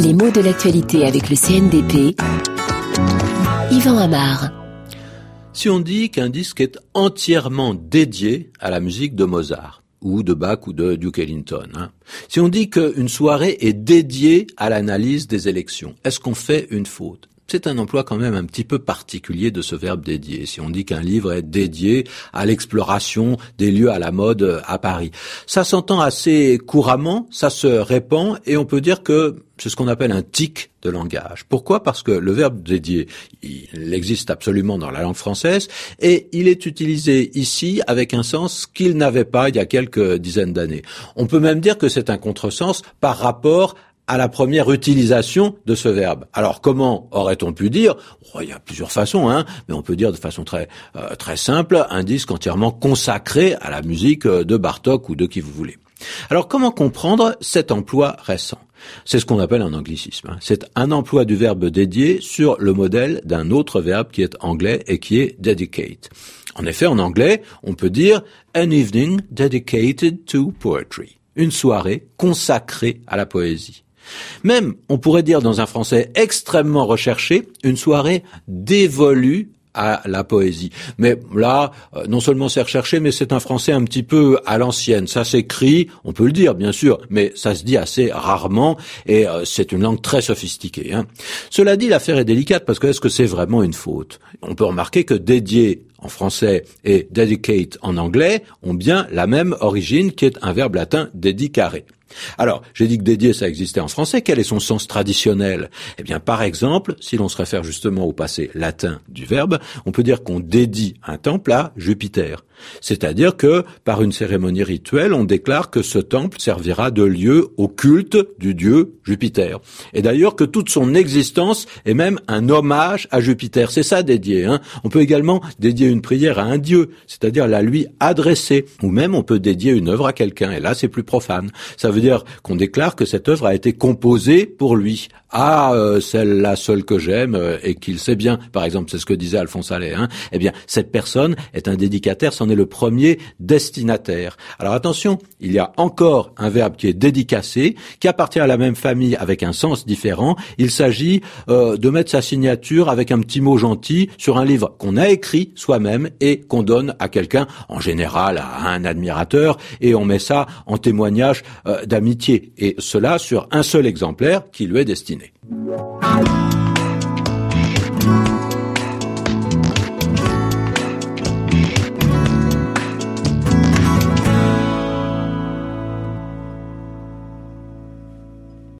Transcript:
Les mots de l'actualité avec le CNDP. Yvan Amar. Si on dit qu'un disque est entièrement dédié à la musique de Mozart, ou de Bach ou de Duke Ellington. Hein. Si on dit qu'une soirée est dédiée à l'analyse des élections, est-ce qu'on fait une faute? C'est un emploi quand même un petit peu particulier de ce verbe dédié. Si on dit qu'un livre est dédié à l'exploration des lieux à la mode à Paris, ça s'entend assez couramment, ça se répand et on peut dire que c'est ce qu'on appelle un tic de langage. Pourquoi? Parce que le verbe dédié, il existe absolument dans la langue française et il est utilisé ici avec un sens qu'il n'avait pas il y a quelques dizaines d'années. On peut même dire que c'est un contresens par rapport à la première utilisation de ce verbe. Alors comment aurait-on pu dire? Oh, Il y a plusieurs façons, hein, mais on peut dire de façon très euh, très simple un disque entièrement consacré à la musique euh, de Bartok ou de qui vous voulez. Alors comment comprendre cet emploi récent? C'est ce qu'on appelle un anglicisme. Hein. C'est un emploi du verbe dédié sur le modèle d'un autre verbe qui est anglais et qui est dedicate. En effet, en anglais, on peut dire an evening dedicated to poetry, une soirée consacrée à la poésie. Même, on pourrait dire dans un français extrêmement recherché, une soirée dévolue à la poésie. Mais là, euh, non seulement c'est recherché, mais c'est un français un petit peu à l'ancienne. Ça s'écrit, on peut le dire bien sûr, mais ça se dit assez rarement et euh, c'est une langue très sophistiquée. Hein. Cela dit, l'affaire est délicate parce que est-ce que c'est vraiment une faute? On peut remarquer que dédier en français et dedicate en anglais ont bien la même origine qui est un verbe latin dedicare. Alors, j'ai dit que dédié, ça existait en français. Quel est son sens traditionnel? Eh bien, par exemple, si l'on se réfère justement au passé latin du verbe, on peut dire qu'on dédie un temple à Jupiter. C'est-à-dire que, par une cérémonie rituelle, on déclare que ce temple servira de lieu au culte du dieu Jupiter. Et d'ailleurs que toute son existence est même un hommage à Jupiter. C'est ça dédié. Hein on peut également dédier une prière à un dieu, c'est-à-dire la lui adresser. Ou même on peut dédier une œuvre à quelqu'un. Et là, c'est plus profane. Dire qu'on déclare que cette œuvre a été composée pour lui. Ah, euh, celle-là seule que j'aime euh, et qu'il sait bien. Par exemple, c'est ce que disait Alphonse Allais. Hein eh bien, cette personne est un dédicataire, c'en est le premier destinataire. Alors attention, il y a encore un verbe qui est dédicacé, qui appartient à la même famille avec un sens différent. Il s'agit euh, de mettre sa signature avec un petit mot gentil sur un livre qu'on a écrit soi-même et qu'on donne à quelqu'un, en général à un admirateur, et on met ça en témoignage d'amitié. Et cela sur un seul exemplaire qui lui est destiné.